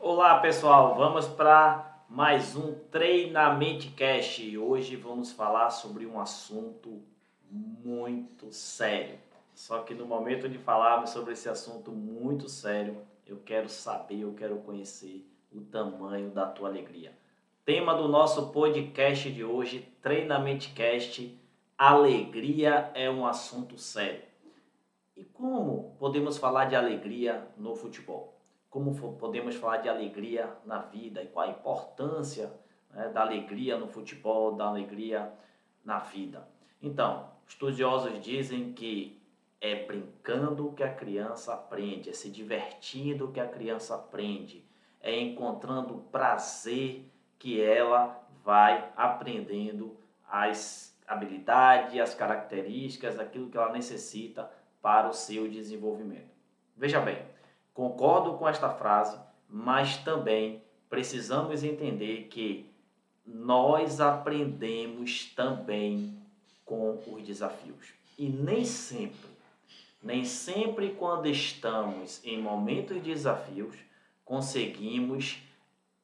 Olá pessoal, vamos para mais um Treinamento Cast e hoje vamos falar sobre um assunto muito sério. Só que no momento de falarmos sobre esse assunto muito sério, eu quero saber, eu quero conhecer o tamanho da tua alegria. Tema do nosso podcast de hoje, Treinamento Cast, alegria é um assunto sério. E como podemos falar de alegria no futebol? Como podemos falar de alegria na vida e qual a importância né, da alegria no futebol, da alegria na vida. Então, estudiosos dizem que é brincando que a criança aprende, é se divertindo que a criança aprende, é encontrando prazer que ela vai aprendendo as habilidades, as características, aquilo que ela necessita para o seu desenvolvimento. Veja bem, Concordo com esta frase, mas também precisamos entender que nós aprendemos também com os desafios. E nem sempre, nem sempre quando estamos em momentos de desafios, conseguimos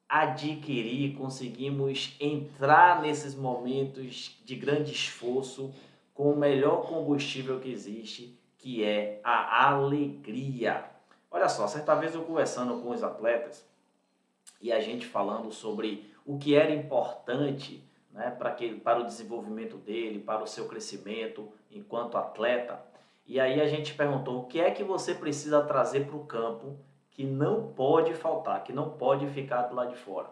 adquirir, conseguimos entrar nesses momentos de grande esforço com o melhor combustível que existe, que é a alegria. Olha só, certa vez eu conversando com os atletas e a gente falando sobre o que era importante né, para, que, para o desenvolvimento dele, para o seu crescimento enquanto atleta. E aí a gente perguntou o que é que você precisa trazer para o campo que não pode faltar, que não pode ficar do lado de fora.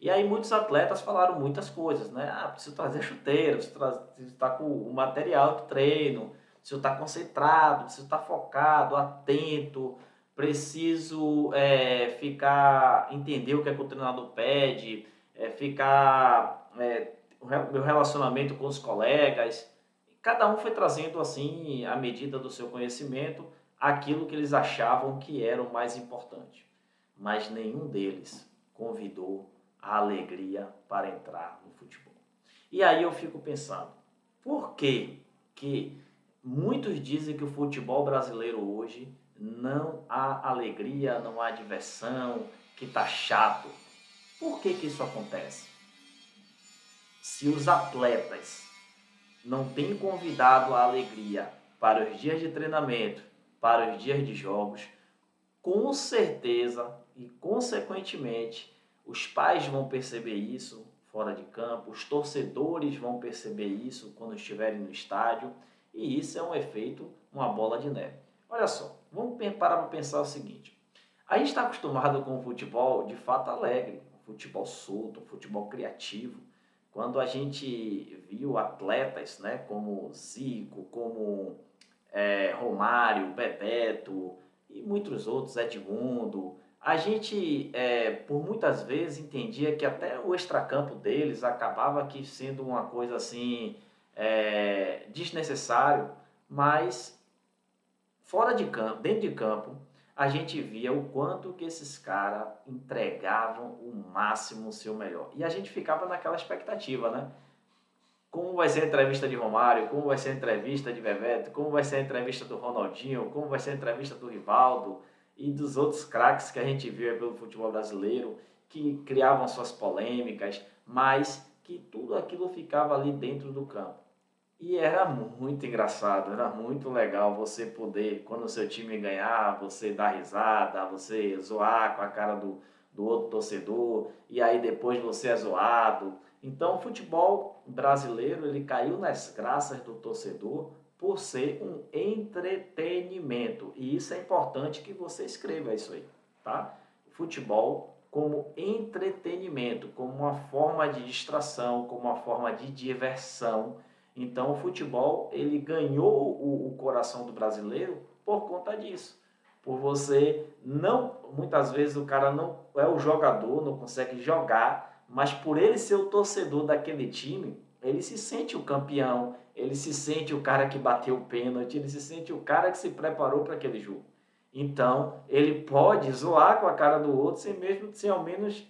E aí muitos atletas falaram muitas coisas, né? Ah, preciso trazer chuteiro, preciso estar com o material de treino, preciso estar concentrado, preciso estar focado, atento, preciso é, ficar, entender o que, é que o treinador pede, é, ficar, é, o meu relacionamento com os colegas. Cada um foi trazendo, assim, à medida do seu conhecimento, aquilo que eles achavam que era o mais importante. Mas nenhum deles convidou a alegria para entrar no futebol. E aí eu fico pensando, por que que muitos dizem que o futebol brasileiro hoje não há alegria, não há diversão, que está chato. Por que, que isso acontece? Se os atletas não têm convidado a alegria para os dias de treinamento, para os dias de jogos, com certeza e consequentemente os pais vão perceber isso fora de campo, os torcedores vão perceber isso quando estiverem no estádio, e isso é um efeito, uma bola de neve. Olha só, vamos parar para pensar o seguinte. A gente está acostumado com o futebol de fato alegre, um futebol solto, um futebol criativo. Quando a gente viu atletas né, como Zico, como é, Romário, Bebeto e muitos outros, Edmundo, a gente, é, por muitas vezes, entendia que até o extracampo deles acabava aqui sendo uma coisa assim é, desnecessário, mas Fora de campo, dentro de campo, a gente via o quanto que esses caras entregavam o máximo, o seu melhor. E a gente ficava naquela expectativa, né? Como vai ser a entrevista de Romário, como vai ser a entrevista de Bebeto, como vai ser a entrevista do Ronaldinho, como vai ser a entrevista do Rivaldo e dos outros craques que a gente viu pelo futebol brasileiro, que criavam suas polêmicas, mas que tudo aquilo ficava ali dentro do campo. E era muito engraçado, era muito legal você poder, quando o seu time ganhar, você dar risada, você zoar com a cara do, do outro torcedor, e aí depois você é zoado. Então o futebol brasileiro ele caiu nas graças do torcedor por ser um entretenimento. E isso é importante que você escreva isso aí, tá? Futebol como entretenimento, como uma forma de distração, como uma forma de diversão então o futebol ele ganhou o, o coração do brasileiro por conta disso. Por você não, muitas vezes o cara não é o jogador, não consegue jogar, mas por ele ser o torcedor daquele time, ele se sente o campeão, ele se sente o cara que bateu o pênalti, ele se sente o cara que se preparou para aquele jogo. Então, ele pode zoar com a cara do outro sem mesmo sem ao menos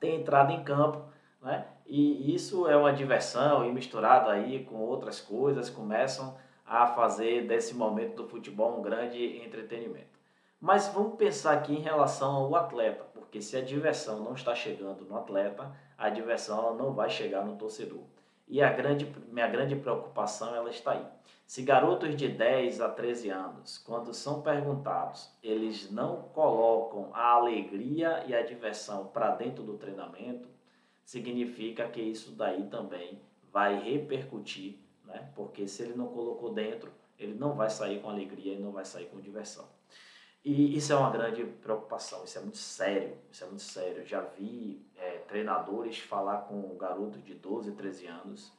ter entrado em campo, né? E isso é uma diversão e misturado aí com outras coisas começam a fazer desse momento do futebol um grande entretenimento. Mas vamos pensar aqui em relação ao atleta, porque se a diversão não está chegando no atleta, a diversão não vai chegar no torcedor. E a grande, minha grande preocupação ela está aí. Se garotos de 10 a 13 anos, quando são perguntados, eles não colocam a alegria e a diversão para dentro do treinamento, significa que isso daí também vai repercutir, né? Porque se ele não colocou dentro, ele não vai sair com alegria e não vai sair com diversão. E isso é uma grande preocupação, isso é muito sério, isso é muito sério. Já vi é, treinadores falar com garotos de 12, 13 anos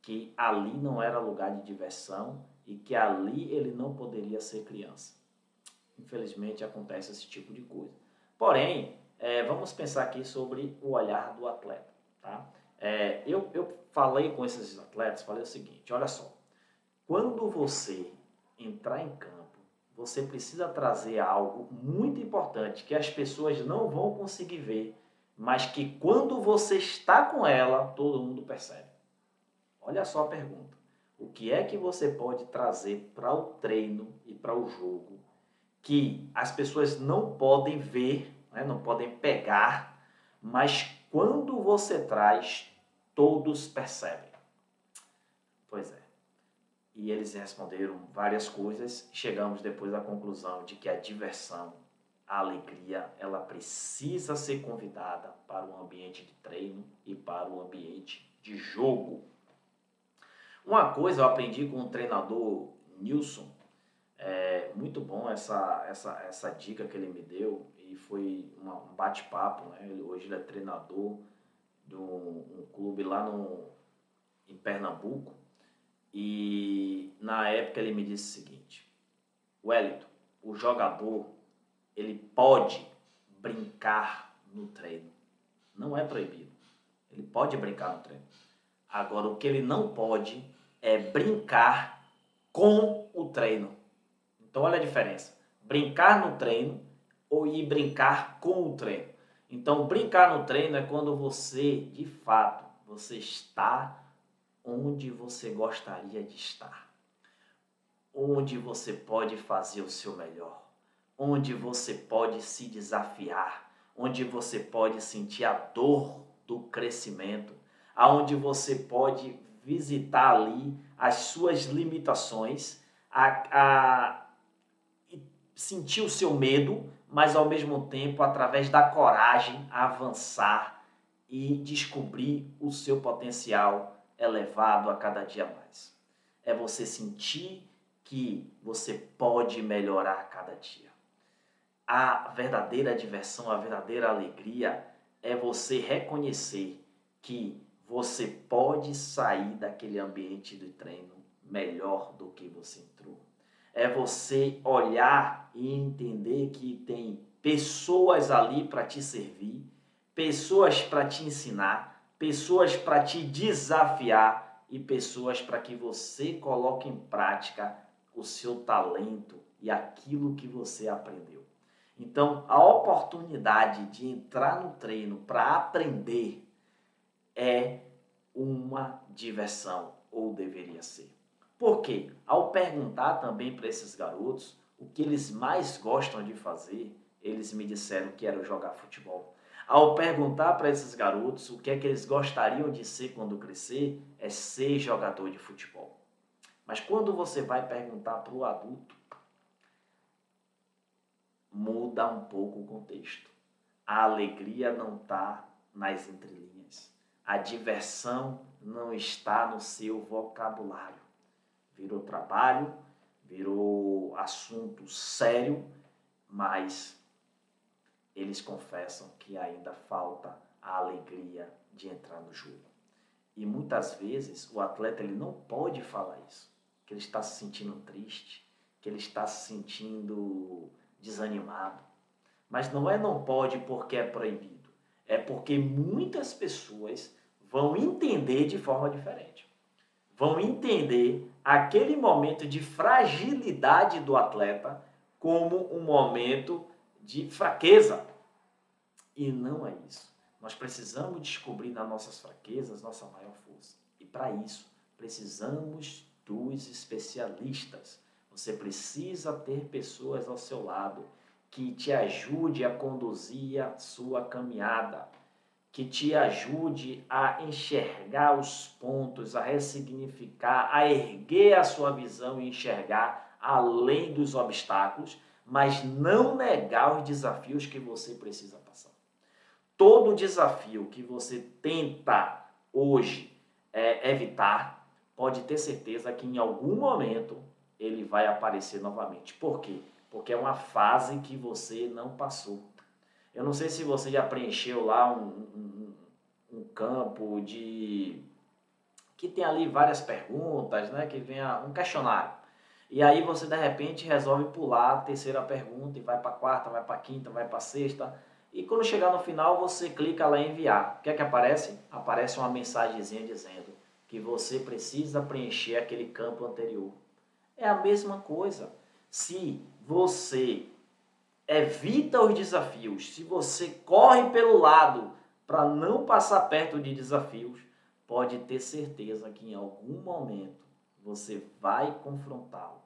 que ali não era lugar de diversão e que ali ele não poderia ser criança. Infelizmente acontece esse tipo de coisa. Porém, é, vamos pensar aqui sobre o olhar do atleta. Tá? É, eu, eu falei com esses atletas, falei o seguinte, olha só, quando você entrar em campo, você precisa trazer algo muito importante que as pessoas não vão conseguir ver, mas que quando você está com ela, todo mundo percebe. Olha só a pergunta. O que é que você pode trazer para o treino e para o jogo que as pessoas não podem ver, né, não podem pegar, mas quando você traz, todos percebem? Pois é. E eles responderam várias coisas. Chegamos depois à conclusão de que a diversão, a alegria, ela precisa ser convidada para o ambiente de treino e para o ambiente de jogo. Uma coisa eu aprendi com o treinador Nilson, é muito bom essa, essa, essa dica que ele me deu e foi uma, um bate-papo. Né? Hoje ele é treinador de um, um clube lá no, em Pernambuco e na época ele me disse o seguinte: Wellington, o jogador ele pode brincar no treino. Não é proibido. Ele pode brincar no treino. Agora, o que ele não pode é brincar com o treino. Então, olha a diferença. Brincar no treino ou ir brincar com o treino. Então, brincar no treino é quando você, de fato, você está onde você gostaria de estar, onde você pode fazer o seu melhor, onde você pode se desafiar, onde você pode sentir a dor do crescimento, aonde você pode visitar ali as suas limitações, a, a sentir o seu medo, mas ao mesmo tempo, através da coragem, avançar e descobrir o seu potencial elevado a cada dia mais. É você sentir que você pode melhorar a cada dia. A verdadeira diversão, a verdadeira alegria é você reconhecer que você pode sair daquele ambiente de treino melhor do que você entrou. É você olhar e entender que tem pessoas ali para te servir, pessoas para te ensinar, pessoas para te desafiar e pessoas para que você coloque em prática o seu talento e aquilo que você aprendeu. Então, a oportunidade de entrar no treino para aprender é uma diversão, ou deveria ser. Por quê? Ao perguntar também para esses garotos o que eles mais gostam de fazer, eles me disseram que era jogar futebol. Ao perguntar para esses garotos o que é que eles gostariam de ser quando crescer, é ser jogador de futebol. Mas quando você vai perguntar para o adulto, muda um pouco o contexto. A alegria não está nas entrelinhas. A diversão não está no seu vocabulário. Virou trabalho, virou assunto sério, mas eles confessam que ainda falta a alegria de entrar no jogo. E muitas vezes o atleta ele não pode falar isso, que ele está se sentindo triste, que ele está se sentindo desanimado. Mas não é não pode porque é proibido, é porque muitas pessoas vão entender de forma diferente. Vão entender aquele momento de fragilidade do atleta como um momento de fraqueza. E não é isso. Nós precisamos descobrir nas nossas fraquezas nossa maior força. E para isso, precisamos dos especialistas. Você precisa ter pessoas ao seu lado que te ajude a conduzir a sua caminhada, que te ajude a enxergar os pontos, a ressignificar, a erguer a sua visão e enxergar além dos obstáculos, mas não negar os desafios que você precisa passar. Todo desafio que você tenta hoje é, evitar, pode ter certeza que em algum momento ele vai aparecer novamente. Por quê? Porque é uma fase que você não passou. Eu não sei se você já preencheu lá um, um, um campo de que tem ali várias perguntas, né? Que vem um questionário. E aí você de repente resolve pular a terceira pergunta e vai para a quarta, vai para a quinta, vai para a sexta. E quando chegar no final, você clica lá em enviar. O que é que aparece? Aparece uma mensagenzinha dizendo que você precisa preencher aquele campo anterior. É a mesma coisa. Se você evita os desafios, se você corre pelo lado para não passar perto de desafios, pode ter certeza que em algum momento você vai confrontá-lo.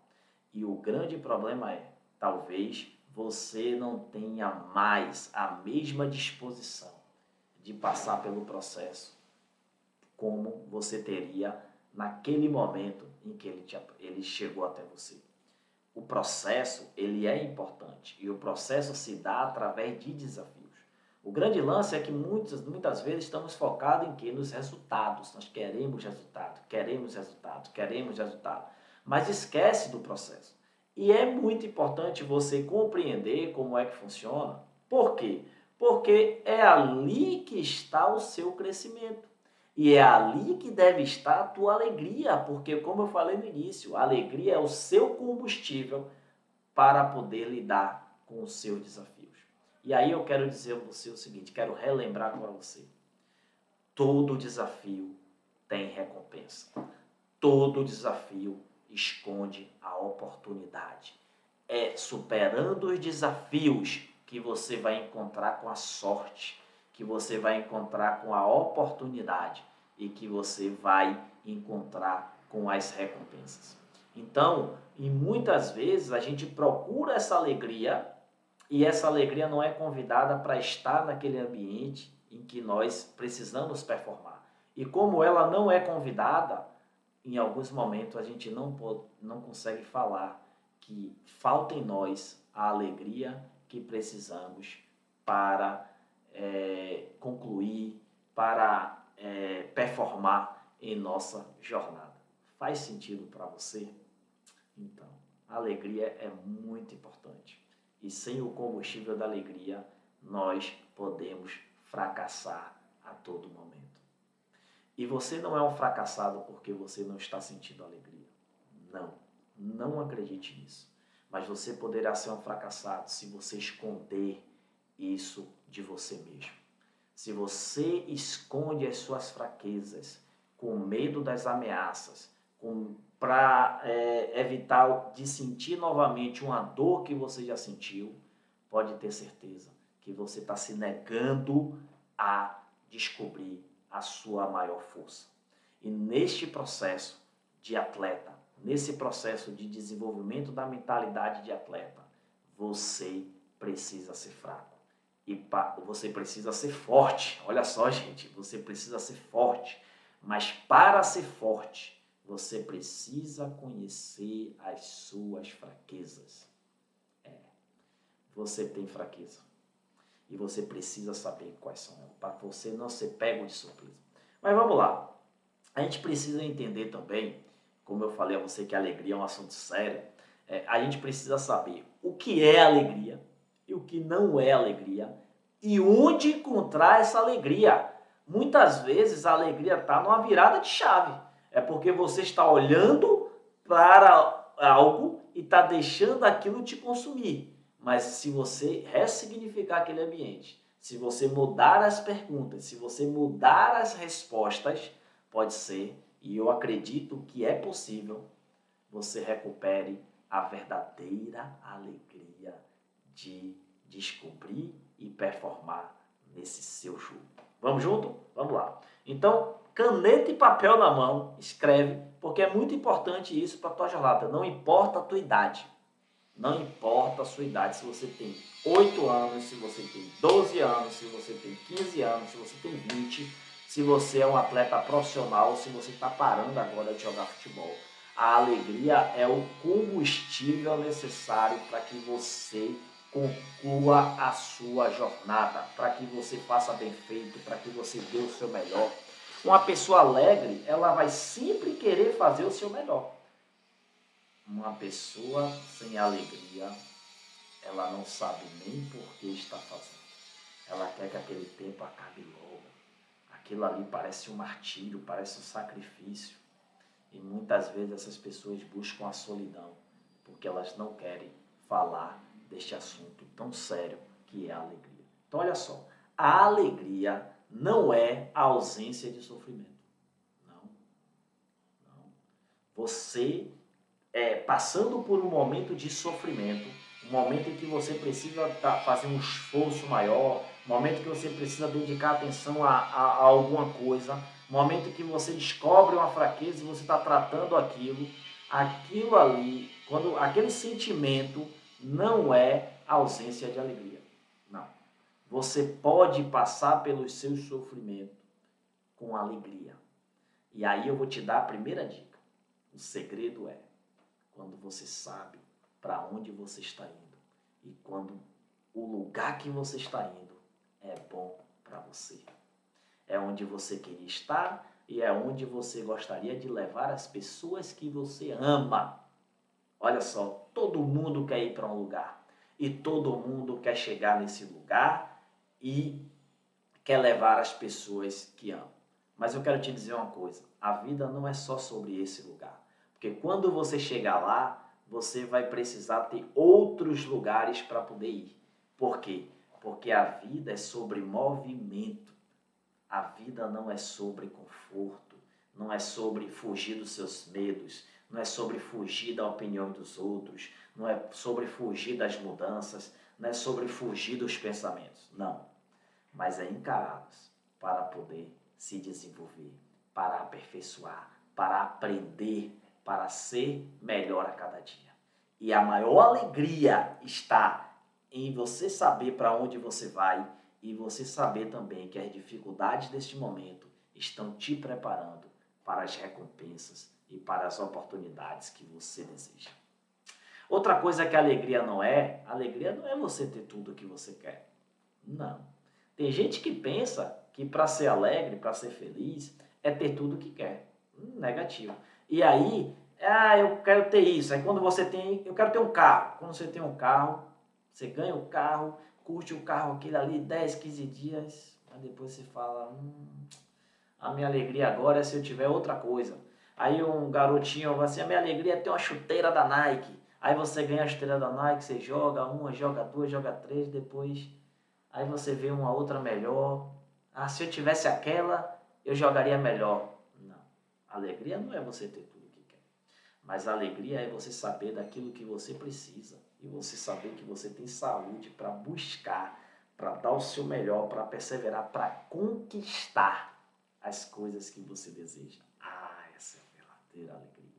E o grande problema é, talvez você não tenha mais a mesma disposição de passar pelo processo como você teria naquele momento em que ele, te, ele chegou até você. O processo, ele é importante e o processo se dá através de desafios. O grande lance é que muitas, muitas vezes estamos focados em que? Nos resultados. Nós queremos resultado, queremos resultado, queremos resultado. Mas esquece do processo. E é muito importante você compreender como é que funciona. Por quê? Porque é ali que está o seu crescimento. E é ali que deve estar a tua alegria, porque como eu falei no início, a alegria é o seu combustível para poder lidar com os seus desafios. E aí eu quero dizer a você o seguinte, quero relembrar para você. Todo desafio tem recompensa. Todo desafio esconde a oportunidade. É superando os desafios que você vai encontrar com a sorte, que você vai encontrar com a oportunidade e que você vai encontrar com as recompensas. Então, e muitas vezes a gente procura essa alegria e essa alegria não é convidada para estar naquele ambiente em que nós precisamos performar. E como ela não é convidada, em alguns momentos a gente não, pode, não consegue falar que falta em nós a alegria que precisamos para é, concluir, para é, performar em nossa jornada. Faz sentido para você? Então, a alegria é muito importante. E sem o combustível da alegria, nós podemos fracassar a todo momento. E você não é um fracassado porque você não está sentindo alegria. Não, não acredite nisso. Mas você poderá ser um fracassado se você esconder isso de você mesmo. Se você esconde as suas fraquezas com medo das ameaças, para é, evitar de sentir novamente uma dor que você já sentiu, pode ter certeza que você está se negando a descobrir a sua maior força. E neste processo de atleta, nesse processo de desenvolvimento da mentalidade de atleta, você precisa ser fraco. Você precisa ser forte. Olha só, gente, você precisa ser forte. Mas para ser forte, você precisa conhecer as suas fraquezas. É. Você tem fraqueza. E você precisa saber quais são para você não ser pego de surpresa. Mas vamos lá. A gente precisa entender também, como eu falei a você que a alegria é um assunto sério, é, a gente precisa saber o que é alegria e o que não é alegria e onde encontrar essa alegria. Muitas vezes a alegria está numa virada de chave. É porque você está olhando para algo e está deixando aquilo te consumir. Mas se você ressignificar aquele ambiente, se você mudar as perguntas, se você mudar as respostas, pode ser, e eu acredito que é possível, você recupere a verdadeira alegria de descobrir e performar nesse seu jogo. Vamos junto? Vamos lá. Então, caneta e papel na mão, escreve, porque é muito importante isso para a tua jornada. Não importa a tua idade. Não importa a sua idade, se você tem 8 anos, se você tem 12 anos, se você tem 15 anos, se você tem 20, se você é um atleta profissional, se você está parando agora de jogar futebol. A alegria é o combustível necessário para que você conclua a sua jornada, para que você faça bem feito, para que você dê o seu melhor. Uma pessoa alegre, ela vai sempre querer fazer o seu melhor. Uma pessoa sem alegria, ela não sabe nem por que está fazendo. Ela quer que aquele tempo acabe logo. Aquilo ali parece um martírio, parece um sacrifício. E muitas vezes essas pessoas buscam a solidão, porque elas não querem falar deste assunto tão sério que é a alegria. Então, olha só, a alegria não é a ausência de sofrimento. Não. Não. Você, é, passando por um momento de sofrimento, um momento em que você precisa fazer um esforço maior, um momento que você precisa dedicar atenção a, a, a alguma coisa, um momento que você descobre uma fraqueza e você está tratando aquilo, aquilo ali, quando aquele sentimento não é ausência de alegria. Não. Você pode passar pelos seus sofrimentos com alegria. E aí eu vou te dar a primeira dica. O segredo é quando você sabe para onde você está indo e quando o lugar que você está indo é bom para você. É onde você queria estar e é onde você gostaria de levar as pessoas que você ama. Olha só, todo mundo quer ir para um lugar e todo mundo quer chegar nesse lugar e quer levar as pessoas que ama. Mas eu quero te dizer uma coisa: a vida não é só sobre esse lugar. Porque quando você chegar lá, você vai precisar ter outros lugares para poder ir. Por quê? Porque a vida é sobre movimento. A vida não é sobre conforto, não é sobre fugir dos seus medos, não é sobre fugir da opinião dos outros, não é sobre fugir das mudanças, não é sobre fugir dos pensamentos. Não. Mas é encará-los para poder se desenvolver, para aperfeiçoar, para aprender, para ser melhor a cada dia. E a maior alegria está em você saber para onde você vai e você saber também que as dificuldades deste momento estão te preparando para as recompensas e para as oportunidades que você deseja. Outra coisa que a alegria não é, alegria não é você ter tudo o que você quer. Não. Tem gente que pensa que para ser alegre, para ser feliz, é ter tudo o que quer. Negativo. E aí, ah, eu quero ter isso. Aí quando você tem, eu quero ter um carro. Quando você tem um carro, você ganha o um carro, curte o carro aquele ali 10, 15 dias, mas depois você fala, hum, a minha alegria agora é se eu tiver outra coisa. Aí um garotinho vai assim, a minha alegria é ter uma chuteira da Nike. Aí você ganha a chuteira da Nike, você joga uma, joga duas, joga três, depois aí você vê uma outra melhor. Ah, se eu tivesse aquela, eu jogaria melhor. Não. Alegria não é você ter tudo que quer. Mas alegria é você saber daquilo que você precisa e você saber que você tem saúde para buscar, para dar o seu melhor, para perseverar, para conquistar as coisas que você deseja. Verdadeira alegria.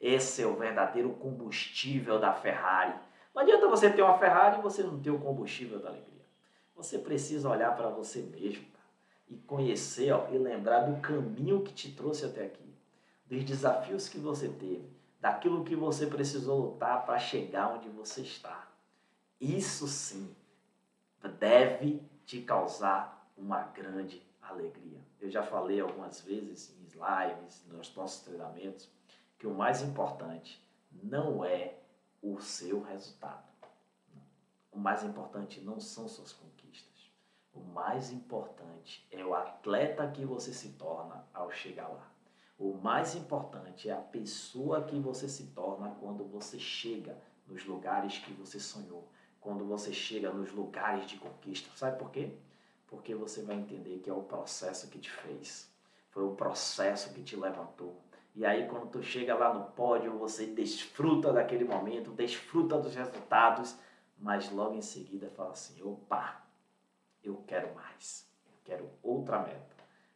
Esse é o verdadeiro combustível da Ferrari. Não adianta você ter uma Ferrari e você não ter o combustível da alegria. Você precisa olhar para você mesmo cara, e conhecer ó, e lembrar do caminho que te trouxe até aqui, dos desafios que você teve, daquilo que você precisou lutar para chegar onde você está. Isso sim deve te causar uma grande alegria. Eu já falei algumas vezes em lives, nos nossos treinamentos, que o mais importante não é o seu resultado. O mais importante não são suas conquistas. O mais importante é o atleta que você se torna ao chegar lá. O mais importante é a pessoa que você se torna quando você chega nos lugares que você sonhou, quando você chega nos lugares de conquista. Sabe por quê? Porque você vai entender que é o processo que te fez, foi o processo que te levantou. E aí, quando tu chega lá no pódio, você desfruta daquele momento, desfruta dos resultados, mas logo em seguida fala assim: opa, eu quero mais, eu quero outra meta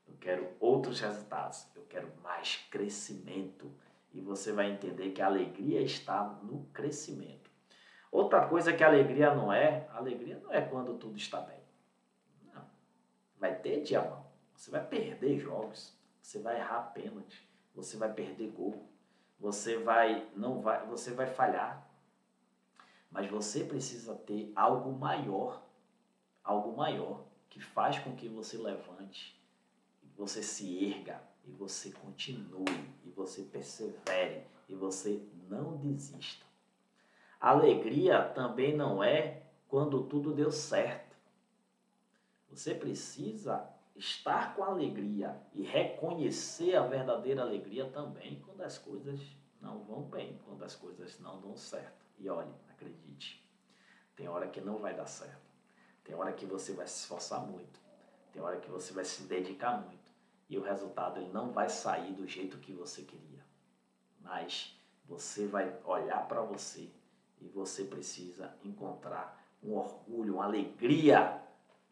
eu quero outros resultados, eu quero mais crescimento. E você vai entender que a alegria está no crescimento. Outra coisa que a alegria não é, a alegria não é quando tudo está bem. Vai ter dia mal. Você vai perder jogos, você vai errar pênalti, você vai perder gol, você vai não vai, você vai falhar. Mas você precisa ter algo maior, algo maior que faz com que você levante, você se erga e você continue e você persevere e você não desista. Alegria também não é quando tudo deu certo. Você precisa estar com alegria e reconhecer a verdadeira alegria também quando as coisas não vão bem, quando as coisas não dão certo. E olhe, acredite, tem hora que não vai dar certo. Tem hora que você vai se esforçar muito. Tem hora que você vai se dedicar muito. E o resultado ele não vai sair do jeito que você queria. Mas você vai olhar para você e você precisa encontrar um orgulho, uma alegria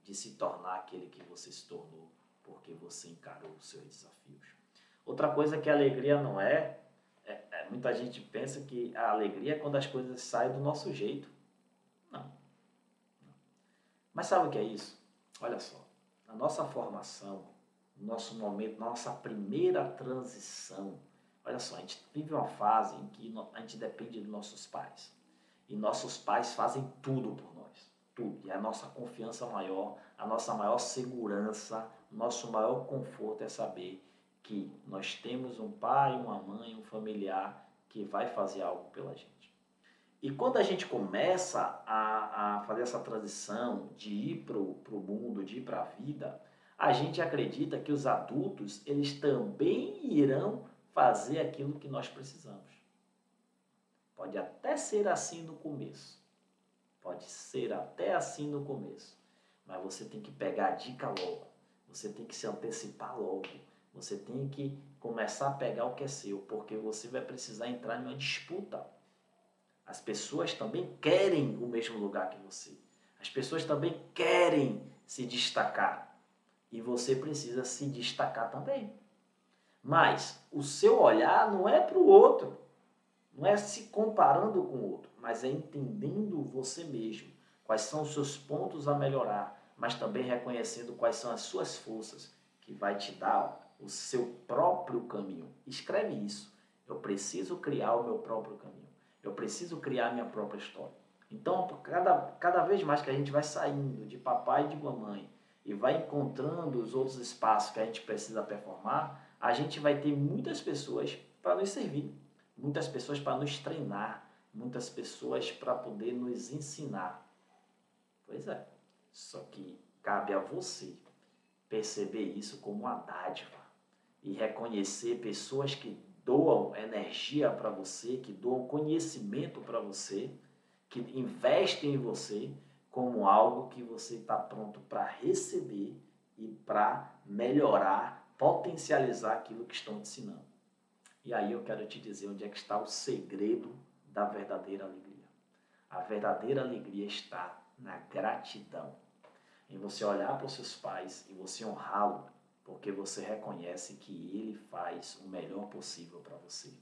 de se tornar aquele que você se tornou, porque você encarou os seus desafios. Outra coisa que a alegria não é, é, é muita gente pensa que a alegria é quando as coisas saem do nosso jeito. Não. não. Mas sabe o que é isso? Olha só, na nossa formação, no nosso momento, nossa primeira transição, olha só, a gente vive uma fase em que a gente depende dos nossos pais. E nossos pais fazem tudo por. Tudo. E a nossa confiança maior, a nossa maior segurança, nosso maior conforto é saber que nós temos um pai, uma mãe, um familiar que vai fazer algo pela gente. E quando a gente começa a, a fazer essa transição de ir para o mundo, de ir para a vida, a gente acredita que os adultos eles também irão fazer aquilo que nós precisamos. Pode até ser assim no começo. Pode ser até assim no começo. Mas você tem que pegar a dica logo. Você tem que se antecipar logo. Você tem que começar a pegar o que é seu, porque você vai precisar entrar em uma disputa. As pessoas também querem o mesmo lugar que você. As pessoas também querem se destacar. E você precisa se destacar também. Mas o seu olhar não é para o outro. Não é se comparando com o outro, mas é entendendo você mesmo, quais são os seus pontos a melhorar, mas também reconhecendo quais são as suas forças, que vai te dar o seu próprio caminho. Escreve isso. Eu preciso criar o meu próprio caminho. Eu preciso criar a minha própria história. Então, cada, cada vez mais que a gente vai saindo de papai e de mamãe e vai encontrando os outros espaços que a gente precisa performar, a gente vai ter muitas pessoas para nos servir muitas pessoas para nos treinar, muitas pessoas para poder nos ensinar. Pois é, só que cabe a você perceber isso como uma dádiva e reconhecer pessoas que doam energia para você, que doam conhecimento para você, que investem em você como algo que você está pronto para receber e para melhorar, potencializar aquilo que estão te ensinando. E aí eu quero te dizer onde é que está o segredo da verdadeira alegria. A verdadeira alegria está na gratidão. Em você olhar para os seus pais e você honrá-lo, porque você reconhece que ele faz o melhor possível para você.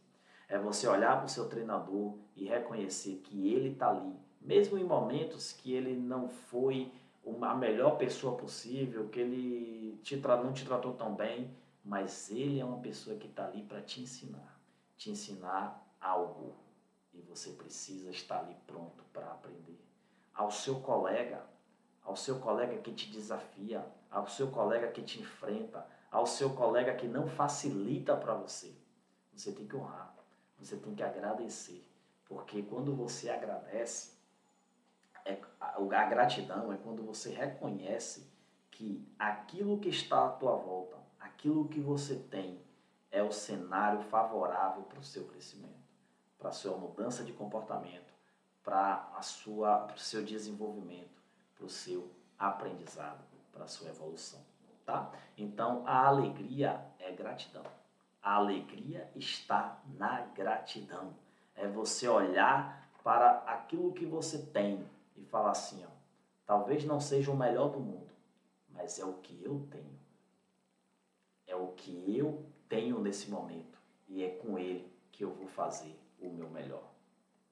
É você olhar para o seu treinador e reconhecer que ele está ali, mesmo em momentos que ele não foi a melhor pessoa possível, que ele te, não te tratou tão bem, mas ele é uma pessoa que está ali para te ensinar, te ensinar algo e você precisa estar ali pronto para aprender. Ao seu colega, ao seu colega que te desafia, ao seu colega que te enfrenta, ao seu colega que não facilita para você, você tem que honrar, você tem que agradecer, porque quando você agradece, é, a gratidão é quando você reconhece que aquilo que está à tua volta aquilo que você tem é o cenário favorável para o seu crescimento, para a sua mudança de comportamento, para a sua, para o seu desenvolvimento, para o seu aprendizado, para a sua evolução, tá? Então a alegria é gratidão. A alegria está na gratidão. É você olhar para aquilo que você tem e falar assim, ó, talvez não seja o melhor do mundo, mas é o que eu tenho é o que eu tenho nesse momento e é com ele que eu vou fazer o meu melhor.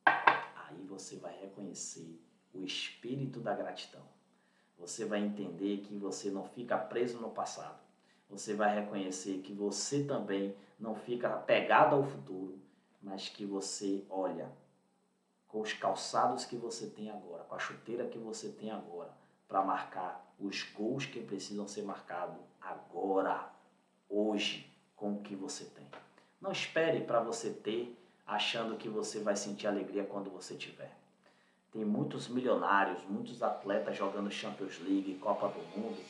aí você vai reconhecer o espírito da gratidão. Você vai entender que você não fica preso no passado. Você vai reconhecer que você também não fica pegado ao futuro, mas que você olha com os calçados que você tem agora, com a chuteira que você tem agora, para marcar os gols que precisam ser marcados agora, hoje, com o que você tem. Não espere para você ter achando que você vai sentir alegria quando você tiver. Tem muitos milionários, muitos atletas jogando Champions League, Copa do Mundo,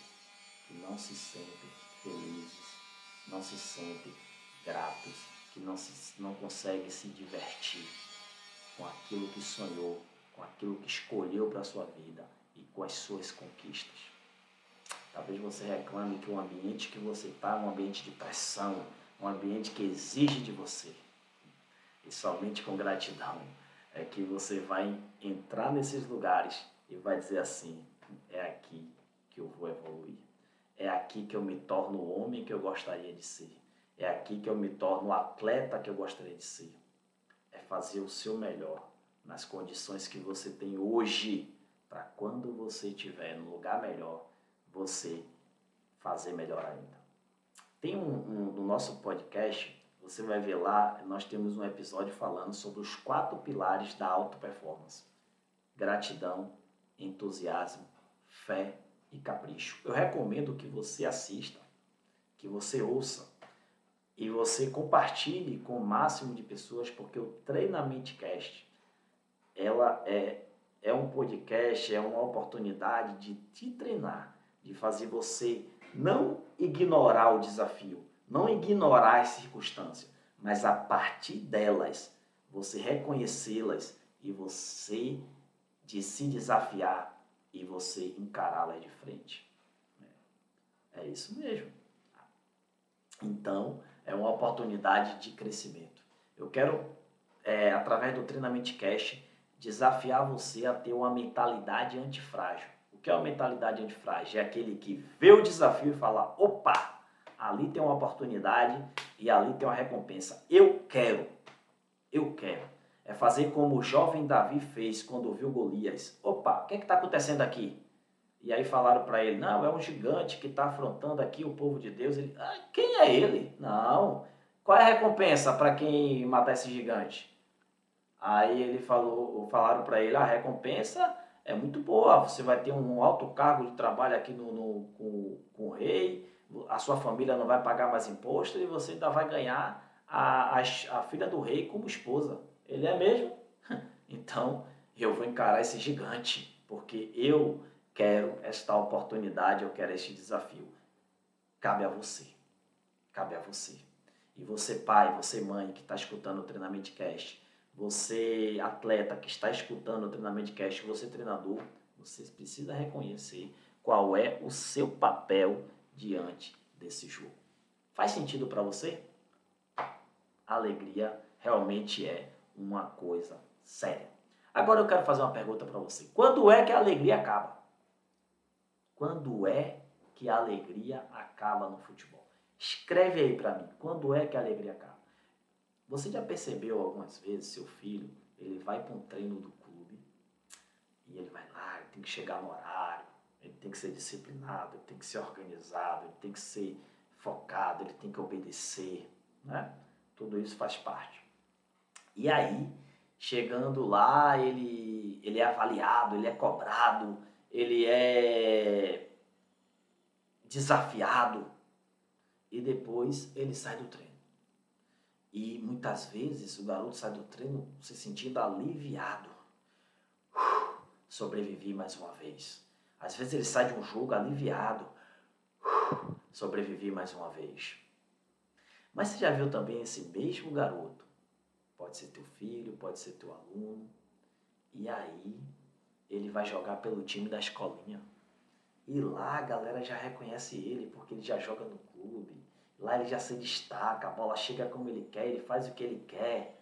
que não se sentem felizes, não se sentem gratos, que não, se, não conseguem se divertir com aquilo que sonhou, com aquilo que escolheu para a sua vida e com as suas conquistas. Talvez você reclame que o ambiente que você está é um ambiente de pressão, um ambiente que exige de você. E somente com gratidão é que você vai entrar nesses lugares e vai dizer assim: é aqui que eu vou evoluir. É aqui que eu me torno o homem que eu gostaria de ser. É aqui que eu me torno o atleta que eu gostaria de ser. É fazer o seu melhor nas condições que você tem hoje, para quando você estiver no lugar melhor, você fazer melhor ainda. Tem um, um no nosso podcast, você vai ver lá, nós temos um episódio falando sobre os quatro pilares da alta performance: gratidão, entusiasmo, fé e capricho. Eu recomendo que você assista, que você ouça e você compartilhe com o máximo de pessoas, porque o Treinamento Cast ela é, é um podcast, é uma oportunidade de te treinar, de fazer você não ignorar o desafio, não ignorar as circunstâncias, mas a partir delas você reconhecê-las e você de se desafiar e você encará-las de frente. É isso mesmo. Então, é uma oportunidade de crescimento. Eu quero, é, através do Treinamento Cash, desafiar você a ter uma mentalidade antifrágil. O que é uma mentalidade antifrágil? É aquele que vê o desafio e fala: opa, ali tem uma oportunidade e ali tem uma recompensa. Eu quero, eu quero. É fazer como o jovem Davi fez quando viu Golias. Opa, o que é está acontecendo aqui? E aí falaram para ele: não, é um gigante que está afrontando aqui o povo de Deus. Ele, ah, quem é ele? Não. Qual é a recompensa para quem matar esse gigante? Aí ele falou, falaram para ele: a recompensa é muito boa. Você vai ter um alto cargo de trabalho aqui no, no com, com, o rei. A sua família não vai pagar mais imposto e você ainda vai ganhar a, a, a filha do rei como esposa. Ele é mesmo? Então eu vou encarar esse gigante, porque eu quero esta oportunidade, eu quero este desafio. Cabe a você. Cabe a você. E você, pai, você, mãe, que está escutando o Treinamento Cast, você, atleta que está escutando o Treinamento Cast, você, treinador, você precisa reconhecer qual é o seu papel diante desse jogo. Faz sentido para você? alegria realmente é uma coisa séria. Agora eu quero fazer uma pergunta para você. Quando é que a alegria acaba? Quando é que a alegria acaba no futebol? Escreve aí para mim. Quando é que a alegria acaba? Você já percebeu algumas vezes seu filho, ele vai para um treino do clube e ele vai lá, tem que chegar no horário, tem que ser disciplinado, ele tem que ser organizado, ele tem que ser focado, ele tem que obedecer, né? Tudo isso faz parte. E aí, chegando lá, ele, ele é avaliado, ele é cobrado, ele é desafiado e depois ele sai do treino. E muitas vezes o garoto sai do treino se sentindo aliviado. Uh, sobrevivi mais uma vez. Às vezes ele sai de um jogo aliviado. Sobrevivi mais uma vez. Mas você já viu também esse mesmo garoto? Pode ser teu filho, pode ser teu aluno. E aí ele vai jogar pelo time da escolinha. E lá a galera já reconhece ele, porque ele já joga no clube. Lá ele já se destaca, a bola chega como ele quer, ele faz o que ele quer.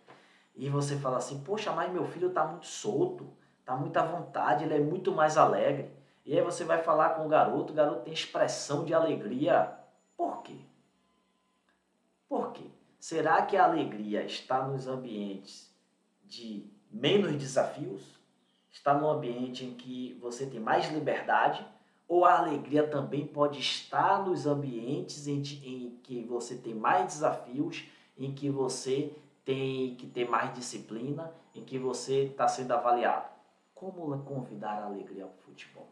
E você fala assim: Poxa, mas meu filho está muito solto, está muito à vontade, ele é muito mais alegre. E aí você vai falar com o garoto, o garoto tem expressão de alegria. Por quê? Por quê? Será que a alegria está nos ambientes de menos desafios? Está num ambiente em que você tem mais liberdade? Ou a alegria também pode estar nos ambientes em, em que você tem mais desafios, em que você tem que ter mais disciplina, em que você está sendo avaliado? Como convidar a alegria ao futebol?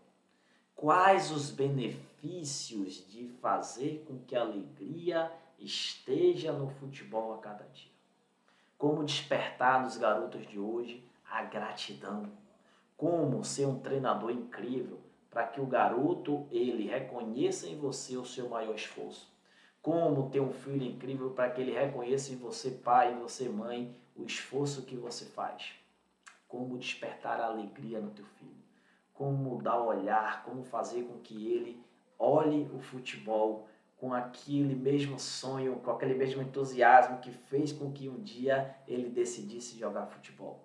Quais os benefícios de fazer com que a alegria esteja no futebol a cada dia? Como despertar nos garotos de hoje a gratidão? Como ser um treinador incrível para que o garoto ele reconheça em você o seu maior esforço? Como ter um filho incrível para que ele reconheça em você pai, em você mãe, o esforço que você faz? Como despertar a alegria no teu filho? Como mudar o olhar, como fazer com que ele olhe o futebol com aquele mesmo sonho, com aquele mesmo entusiasmo que fez com que um dia ele decidisse jogar futebol.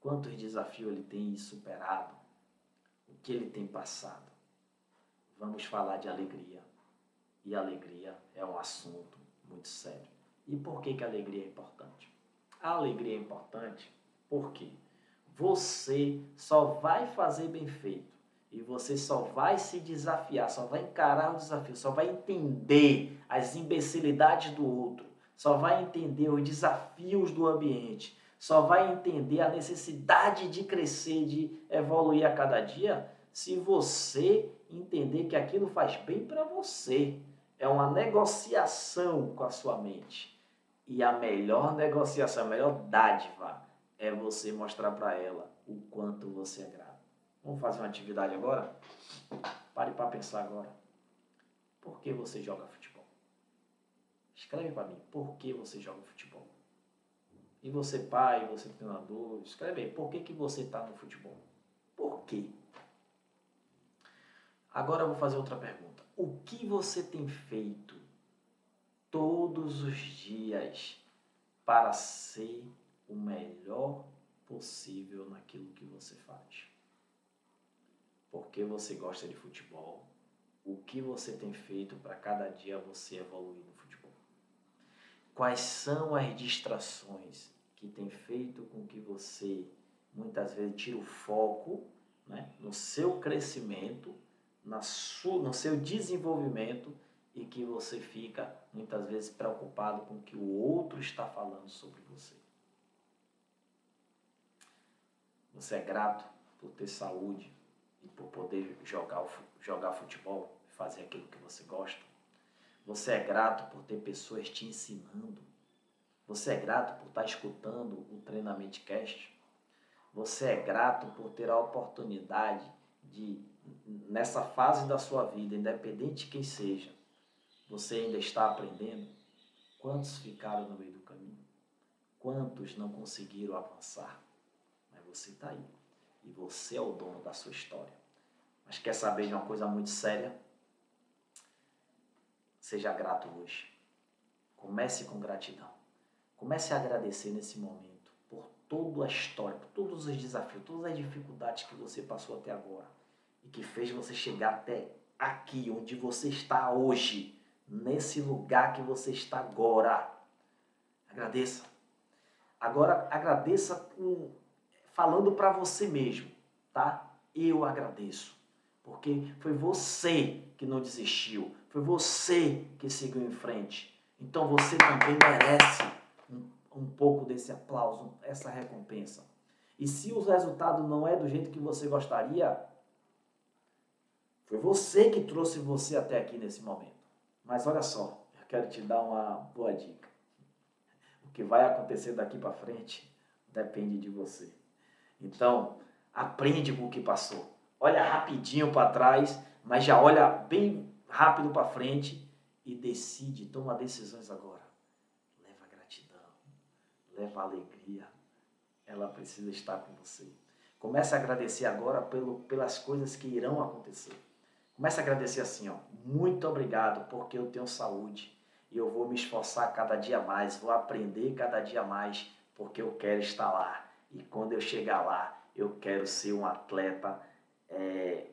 Quantos desafios ele tem superado? O que ele tem passado? Vamos falar de alegria. E alegria é um assunto muito sério. E por que, que a alegria é importante? A alegria é importante porque você só vai fazer bem feito e você só vai se desafiar, só vai encarar o desafio, só vai entender as imbecilidades do outro, só vai entender os desafios do ambiente, só vai entender a necessidade de crescer, de evoluir a cada dia, se você entender que aquilo faz bem para você. É uma negociação com a sua mente. E a melhor negociação, a melhor dádiva é você mostrar para ela o quanto você é grato. Vamos fazer uma atividade agora? Pare para pensar agora. Por que você joga futebol? Escreve para mim, por que você joga futebol? E você pai, você treinador, escreve aí, por que, que você está no futebol? Por quê? Agora eu vou fazer outra pergunta. O que você tem feito todos os dias para ser o melhor possível naquilo que você faz. Porque você gosta de futebol, o que você tem feito para cada dia você evoluir no futebol. Quais são as distrações que tem feito com que você muitas vezes tire o foco né, no seu crescimento, na sua, no seu desenvolvimento e que você fica muitas vezes preocupado com o que o outro está falando sobre você. Você é grato por ter saúde e por poder jogar, jogar futebol, fazer aquilo que você gosta. Você é grato por ter pessoas te ensinando. Você é grato por estar escutando o Treinamento Cast. Você é grato por ter a oportunidade de, nessa fase da sua vida, independente de quem seja, você ainda está aprendendo. Quantos ficaram no meio do caminho? Quantos não conseguiram avançar? Você está aí. E você é o dono da sua história. Mas quer saber de uma coisa muito séria? Seja grato hoje. Comece com gratidão. Comece a agradecer nesse momento por toda a história, por todos os desafios, todas as dificuldades que você passou até agora e que fez você chegar até aqui, onde você está hoje, nesse lugar que você está agora. Agradeça. Agora agradeça com falando para você mesmo, tá? Eu agradeço, porque foi você que não desistiu, foi você que seguiu em frente. Então você também merece um, um pouco desse aplauso, essa recompensa. E se o resultado não é do jeito que você gostaria, foi você que trouxe você até aqui nesse momento. Mas olha só, eu quero te dar uma boa dica. O que vai acontecer daqui para frente depende de você. Então, aprende com o que passou. Olha rapidinho para trás, mas já olha bem rápido para frente e decide, toma decisões agora. Leva gratidão, leva alegria. Ela precisa estar com você. Comece a agradecer agora pelo, pelas coisas que irão acontecer. Comece a agradecer assim, ó. Muito obrigado porque eu tenho saúde e eu vou me esforçar cada dia mais, vou aprender cada dia mais porque eu quero estar lá. E quando eu chegar lá, eu quero ser um atleta é,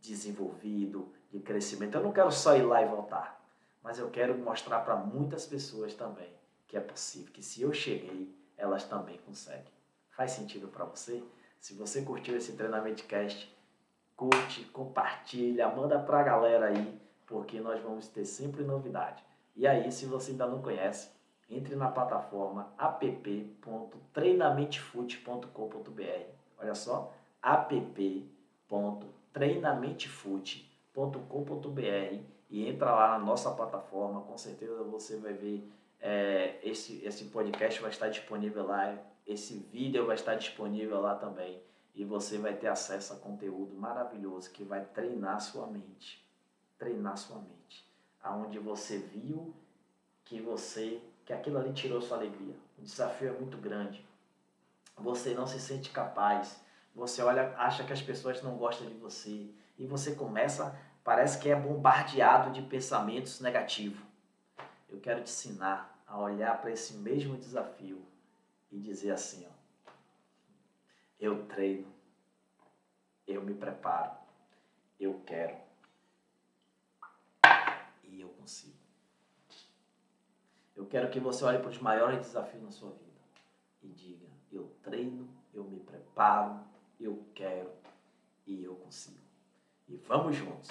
desenvolvido, de crescimento. Eu não quero só ir lá e voltar, mas eu quero mostrar para muitas pessoas também que é possível, que se eu cheguei, elas também conseguem. Faz sentido para você? Se você curtiu esse treinamento cast, curte, compartilha, manda para a galera aí, porque nós vamos ter sempre novidade. E aí, se você ainda não conhece, entre na plataforma app.treinamentefute.com.br. Olha só, app.treinamentefute.com.br e entra lá na nossa plataforma, com certeza você vai ver é, esse, esse podcast vai estar disponível lá, esse vídeo vai estar disponível lá também e você vai ter acesso a conteúdo maravilhoso que vai treinar sua mente, treinar sua mente, aonde você viu que você que aquilo ali tirou sua alegria. O desafio é muito grande. Você não se sente capaz. Você olha, acha que as pessoas não gostam de você e você começa, parece que é bombardeado de pensamentos negativos. Eu quero te ensinar a olhar para esse mesmo desafio e dizer assim, ó, eu treino, eu me preparo, eu quero e eu consigo. Eu quero que você olhe para os maiores desafios na sua vida e diga: eu treino, eu me preparo, eu quero e eu consigo. E vamos juntos.